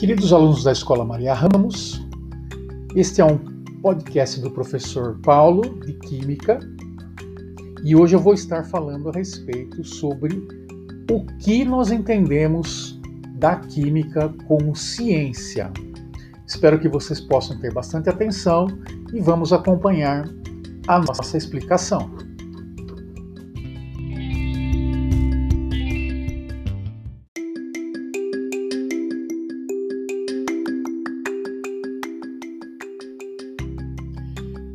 Queridos alunos da Escola Maria Ramos, este é um podcast do professor Paulo de Química e hoje eu vou estar falando a respeito sobre o que nós entendemos da química como ciência. Espero que vocês possam ter bastante atenção e vamos acompanhar a nossa explicação.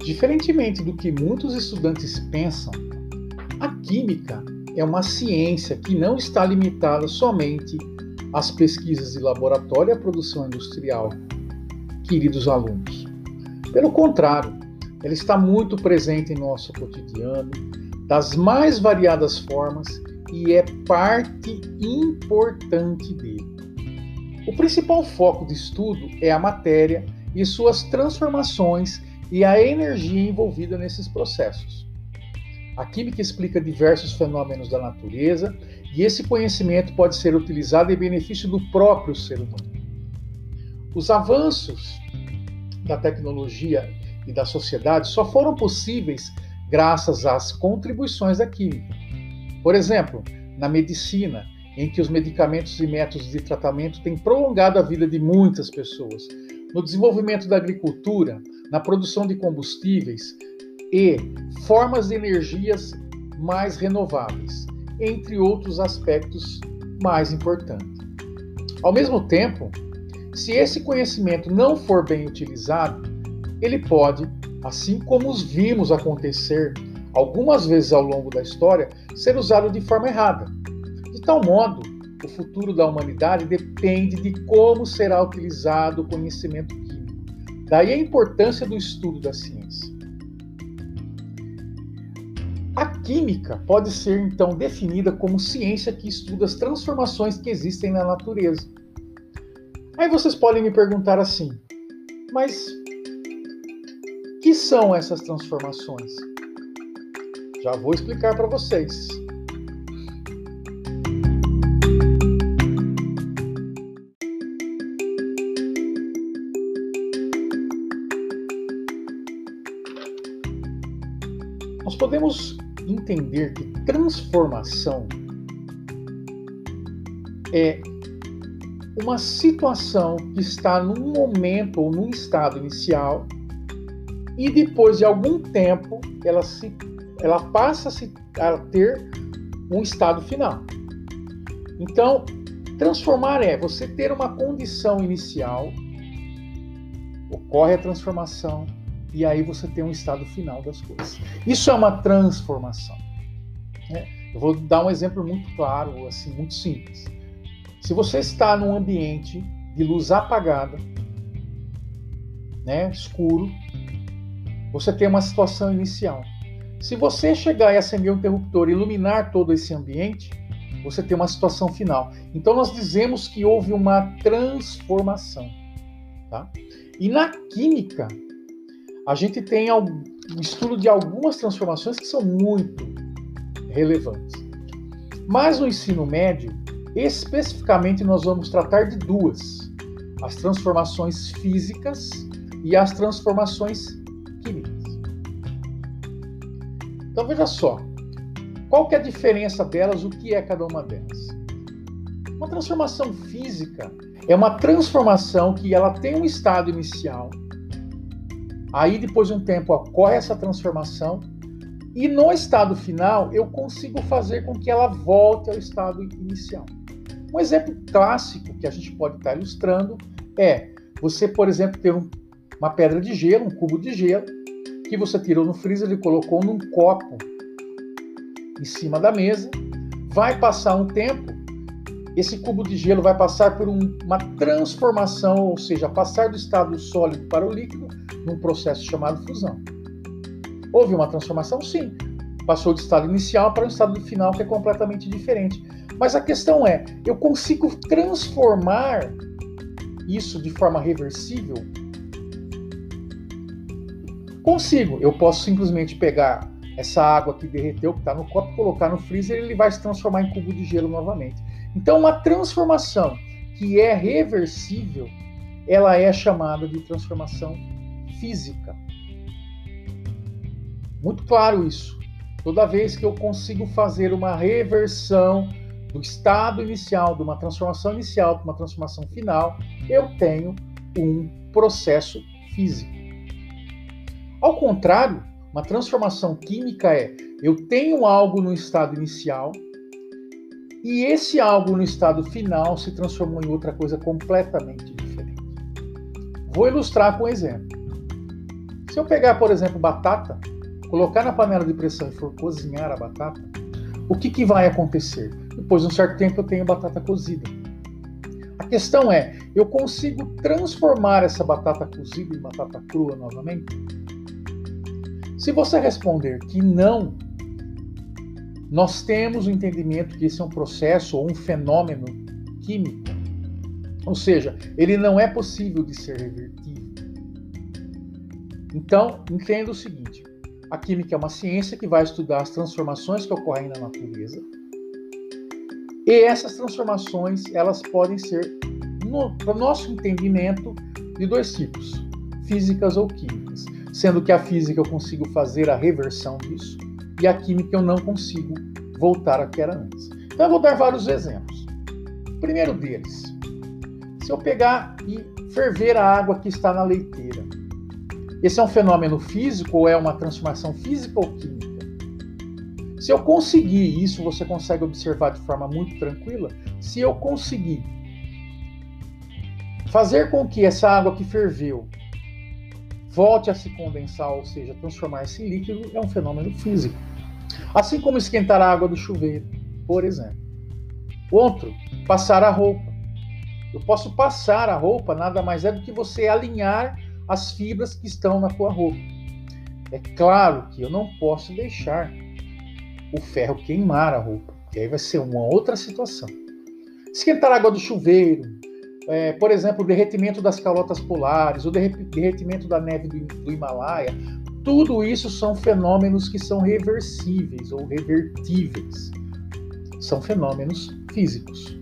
Diferentemente do que muitos estudantes pensam, a química é uma ciência que não está limitada somente às pesquisas de laboratório e à produção industrial, queridos alunos. Pelo contrário, ela está muito presente em nosso cotidiano, das mais variadas formas e é parte importante dele. O principal foco de estudo é a matéria e suas transformações e a energia envolvida nesses processos. A química explica diversos fenômenos da natureza e esse conhecimento pode ser utilizado em benefício do próprio ser humano. Os avanços da tecnologia e da sociedade só foram possíveis graças às contribuições da química. Por exemplo, na medicina, em que os medicamentos e métodos de tratamento têm prolongado a vida de muitas pessoas. No desenvolvimento da agricultura, na produção de combustíveis e formas de energias mais renováveis, entre outros aspectos mais importantes. Ao mesmo tempo, se esse conhecimento não for bem utilizado, ele pode, assim como os vimos acontecer algumas vezes ao longo da história, ser usado de forma errada. De tal modo, o futuro da humanidade depende de como será utilizado o conhecimento Daí a importância do estudo da ciência. A química pode ser então definida como ciência que estuda as transformações que existem na natureza. Aí vocês podem me perguntar assim: mas que são essas transformações? Já vou explicar para vocês. Nós podemos entender que transformação é uma situação que está num momento ou num estado inicial e depois de algum tempo ela se ela passa a, se, a ter um estado final. Então, transformar é você ter uma condição inicial, ocorre a transformação, e aí você tem um estado final das coisas. Isso é uma transformação. Né? Eu vou dar um exemplo muito claro, assim, muito simples. Se você está num ambiente de luz apagada, né, escuro, você tem uma situação inicial. Se você chegar e acender um interruptor e iluminar todo esse ambiente, você tem uma situação final. Então nós dizemos que houve uma transformação. Tá? E na química, a gente tem um estudo de algumas transformações que são muito relevantes. Mas no ensino médio, especificamente, nós vamos tratar de duas: as transformações físicas e as transformações químicas. Então veja só, qual que é a diferença delas, o que é cada uma delas? Uma transformação física é uma transformação que ela tem um estado inicial Aí, depois de um tempo, ocorre essa transformação e no estado final eu consigo fazer com que ela volte ao estado inicial. Um exemplo clássico que a gente pode estar ilustrando é você, por exemplo, ter um, uma pedra de gelo, um cubo de gelo, que você tirou no freezer e colocou num copo em cima da mesa. Vai passar um tempo, esse cubo de gelo vai passar por um, uma transformação, ou seja, passar do estado sólido para o líquido, num processo chamado fusão. Houve uma transformação? Sim. Passou do estado inicial para o estado final, que é completamente diferente. Mas a questão é: eu consigo transformar isso de forma reversível? Consigo. Eu posso simplesmente pegar essa água que derreteu, que está no copo, colocar no freezer e ele vai se transformar em cubo de gelo novamente. Então, uma transformação que é reversível, ela é chamada de transformação física. Muito claro isso. Toda vez que eu consigo fazer uma reversão do estado inicial, de uma transformação inicial para uma transformação final, eu tenho um processo físico. Ao contrário, uma transformação química é eu tenho algo no estado inicial e esse algo no estado final se transformou em outra coisa completamente diferente. Vou ilustrar com um exemplo. Se eu pegar, por exemplo, batata, colocar na panela de pressão e for cozinhar a batata, o que, que vai acontecer? Depois de um certo tempo eu tenho batata cozida. A questão é, eu consigo transformar essa batata cozida em batata crua novamente? Se você responder que não, nós temos o entendimento que esse é um processo ou um fenômeno químico. Ou seja, ele não é possível de ser revertido. Então, entenda o seguinte: a química é uma ciência que vai estudar as transformações que ocorrem na natureza. E essas transformações, elas podem ser, para o nosso entendimento, de dois tipos: físicas ou químicas. Sendo que a física eu consigo fazer a reversão disso e a química eu não consigo voltar ao que era antes. Então eu vou dar vários exemplos. O primeiro deles, se eu pegar e ferver a água que está na leiteira, esse é um fenômeno físico ou é uma transformação física ou química? Se eu conseguir, isso você consegue observar de forma muito tranquila, se eu conseguir fazer com que essa água que ferveu volte a se condensar, ou seja, transformar-se em líquido, é um fenômeno físico. Assim como esquentar a água do chuveiro, por exemplo. Outro, passar a roupa. Eu posso passar a roupa, nada mais é do que você alinhar as fibras que estão na tua roupa. É claro que eu não posso deixar o ferro queimar a roupa, que aí vai ser uma outra situação. Esquentar a água do chuveiro, é, por exemplo, o derretimento das calotas polares, o derretimento da neve do, do Himalaia, tudo isso são fenômenos que são reversíveis ou revertíveis. São fenômenos físicos.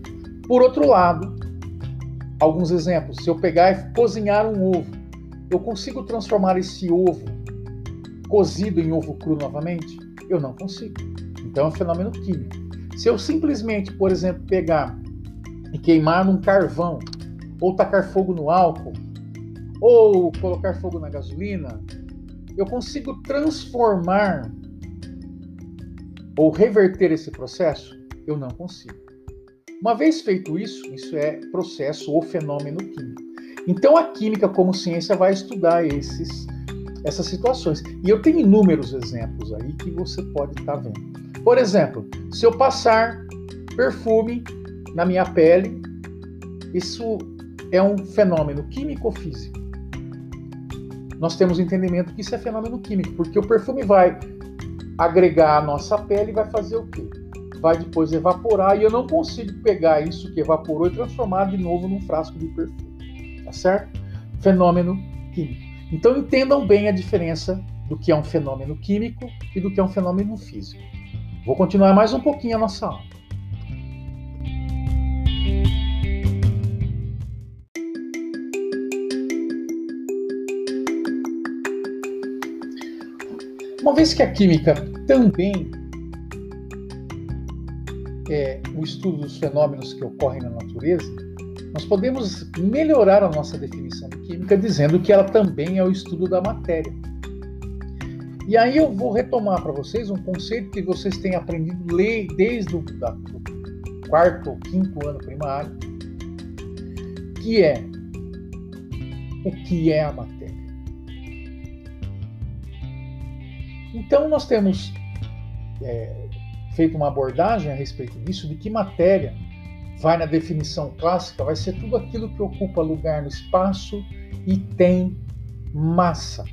Por outro lado, alguns exemplos. Se eu pegar e cozinhar um ovo, eu consigo transformar esse ovo cozido em ovo cru novamente? Eu não consigo. Então é um fenômeno químico. Se eu simplesmente, por exemplo, pegar e queimar num carvão, ou tacar fogo no álcool, ou colocar fogo na gasolina, eu consigo transformar ou reverter esse processo? Eu não consigo. Uma vez feito isso, isso é processo ou fenômeno químico. Então a química como ciência vai estudar esses, essas situações. E eu tenho inúmeros exemplos aí que você pode estar tá vendo. Por exemplo, se eu passar perfume na minha pele, isso é um fenômeno químico ou físico? Nós temos entendimento que isso é fenômeno químico, porque o perfume vai agregar a nossa pele e vai fazer o quê? Vai depois evaporar e eu não consigo pegar isso que evaporou e transformar de novo num frasco de perfume. Certo? Fenômeno químico. Então entendam bem a diferença do que é um fenômeno químico e do que é um fenômeno físico. Vou continuar mais um pouquinho a nossa aula. Uma vez que a química também é o estudo dos fenômenos que ocorrem na natureza, nós podemos melhorar a nossa definição de química dizendo que ela também é o estudo da matéria. E aí eu vou retomar para vocês um conceito que vocês têm aprendido desde o da, do quarto ou quinto ano primário, que é o que é a matéria. Então, nós temos é, feito uma abordagem a respeito disso, de que matéria vai na definição clássica, vai ser tudo aquilo que ocupa lugar no espaço e tem massa.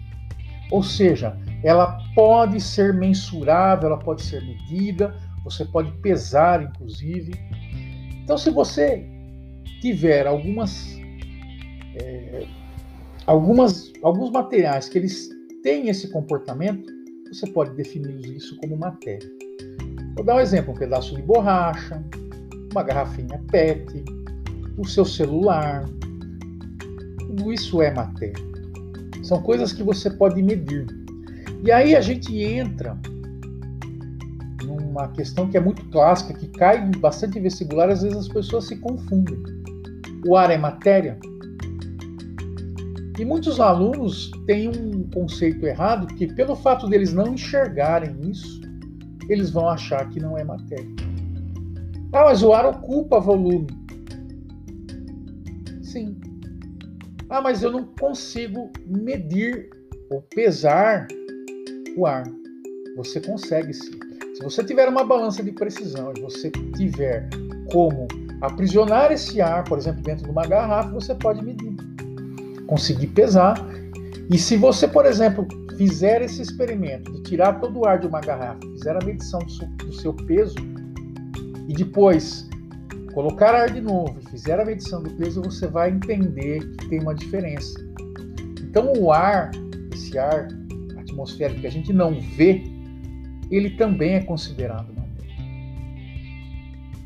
Ou seja, ela pode ser mensurável, ela pode ser medida, você pode pesar, inclusive. Então, se você tiver algumas, é, algumas alguns materiais que eles têm esse comportamento, você pode definir isso como matéria. Vou dar um exemplo: um pedaço de borracha, uma garrafinha PET, o seu celular. Tudo isso é matéria. São coisas que você pode medir. E aí a gente entra numa questão que é muito clássica, que cai bastante vestibular, às vezes as pessoas se confundem. O ar é matéria? E muitos alunos têm um conceito errado que, pelo fato deles não enxergarem isso, eles vão achar que não é matéria. Ah, mas o ar ocupa volume. Sim. Ah, mas eu não consigo medir ou pesar o ar. Você consegue sim. Se você tiver uma balança de precisão e você tiver como aprisionar esse ar, por exemplo, dentro de uma garrafa, você pode medir conseguir pesar. E se você, por exemplo, fizer esse experimento de tirar todo o ar de uma garrafa, fizer a medição do seu peso e depois colocar ar de novo e fizer a medição do peso, você vai entender que tem uma diferença. Então, o ar, esse ar atmosférico que a gente não vê, ele também é considerado matéria.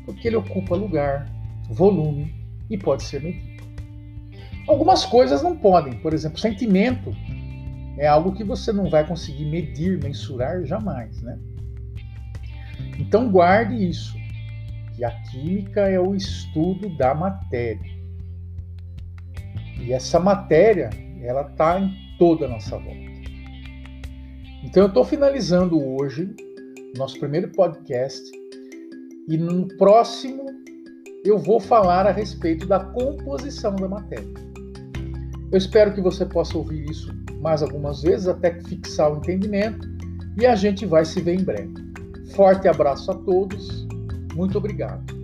Porque ele ocupa lugar, volume e pode ser medido. Algumas coisas não podem, por exemplo, sentimento é algo que você não vai conseguir medir, mensurar jamais, né? Então guarde isso, que a química é o estudo da matéria. E essa matéria, ela está em toda a nossa volta. Então eu estou finalizando hoje nosso primeiro podcast e no próximo eu vou falar a respeito da composição da matéria. Eu espero que você possa ouvir isso mais algumas vezes até fixar o entendimento e a gente vai se ver em breve. Forte abraço a todos, muito obrigado.